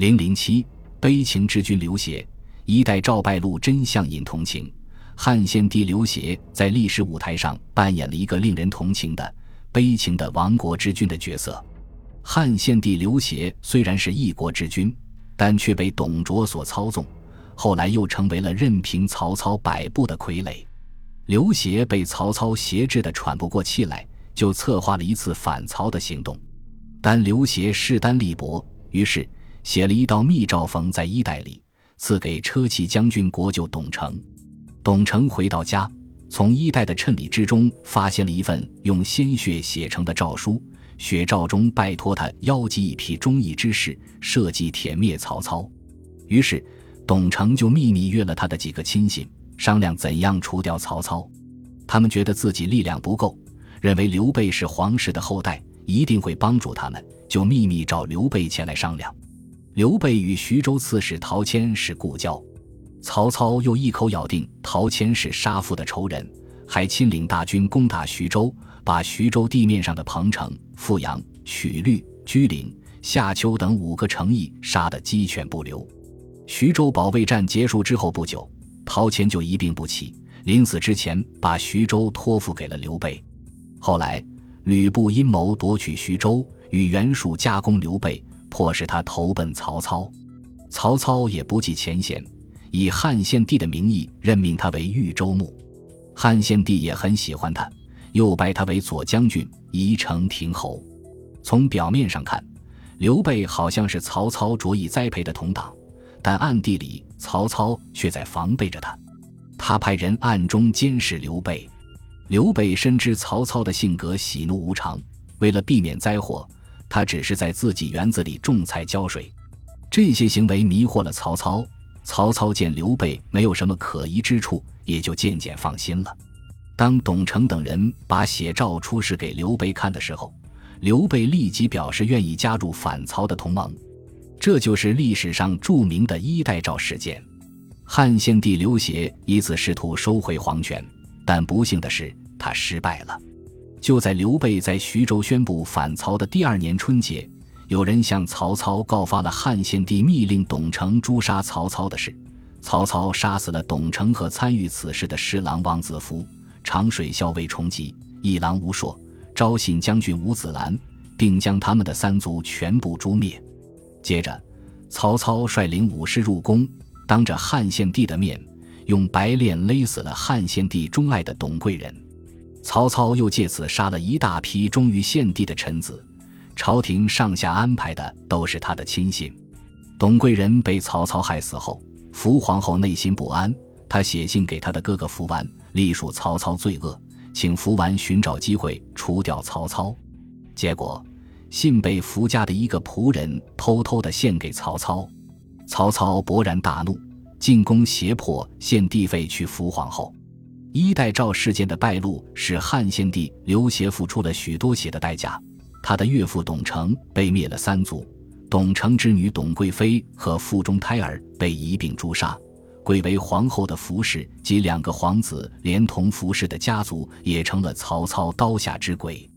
零零七，悲情之君刘协，一代赵败露真相引同情。汉献帝刘协在历史舞台上扮演了一个令人同情的、悲情的亡国之君的角色。汉献帝刘协虽然是一国之君，但却被董卓所操纵，后来又成为了任凭曹操摆布的傀儡。刘协被曹操挟制的喘不过气来，就策划了一次反曹的行动。但刘协势单力薄，于是写了一道密诏缝在衣袋里，赐给车骑将军国舅董承。董承回到家，从衣袋的衬里之中发现了一份用鲜血写成的诏书。血诏中拜托他邀集一批忠义之士，设计铁灭曹操。于是，董承就秘密约了他的几个亲信，商量怎样除掉曹操。他们觉得自己力量不够，认为刘备是皇室的后代，一定会帮助他们，就秘密找刘备前来商量。刘备与徐州刺史陶谦是故交。曹操又一口咬定陶谦是杀父的仇人，还亲领大军攻打徐州，把徐州地面上的彭城、富阳、曲律、居陵、夏丘等五个城邑杀得鸡犬不留。徐州保卫战结束之后不久，陶谦就一病不起，临死之前把徐州托付给了刘备。后来吕布阴谋夺取徐州，与袁术夹攻刘备，迫使他投奔曹操。曹操也不计前嫌。以汉献帝的名义任命他为豫州牧，汉献帝也很喜欢他，又拜他为左将军、宜城亭侯。从表面上看，刘备好像是曹操着意栽培的同党，但暗地里曹操却在防备着他。他派人暗中监视刘备。刘备深知曹操的性格喜怒无常，为了避免灾祸，他只是在自己园子里种菜浇水。这些行为迷惑了曹操。曹操见刘备没有什么可疑之处，也就渐渐放心了。当董承等人把写诏出示给刘备看的时候，刘备立即表示愿意加入反曹的同盟。这就是历史上著名的衣带诏事件。汉献帝刘协以此试图收回皇权，但不幸的是，他失败了。就在刘备在徐州宣布反曹的第二年春节。有人向曹操告发了汉献帝密令董承诛杀曹操的事。曹操杀死了董承和参与此事的侍郎王子服、长水校尉崇吉、一郎吴硕、昭信将军吴子兰，并将他们的三族全部诛灭。接着，曹操率领武士入宫，当着汉献帝的面，用白链勒死了汉献帝钟爱的董贵人。曹操又借此杀了一大批忠于献帝的臣子。朝廷上下安排的都是他的亲信。董贵人被曹操害死后，福皇后内心不安，她写信给他的哥哥福完，隶属曹操罪恶，请福完寻找机会除掉曹操。结果，信被福家的一个仆人偷偷的献给曹操。曹操勃然大怒，进宫胁迫献帝废去福皇后。衣带诏事件的败露，使汉献帝刘协付出了许多血的代价。他的岳父董承被灭了三族，董承之女董贵妃和腹中胎儿被一并诛杀，贵为皇后的服氏及两个皇子连同服氏的家族也成了曹操刀下之鬼。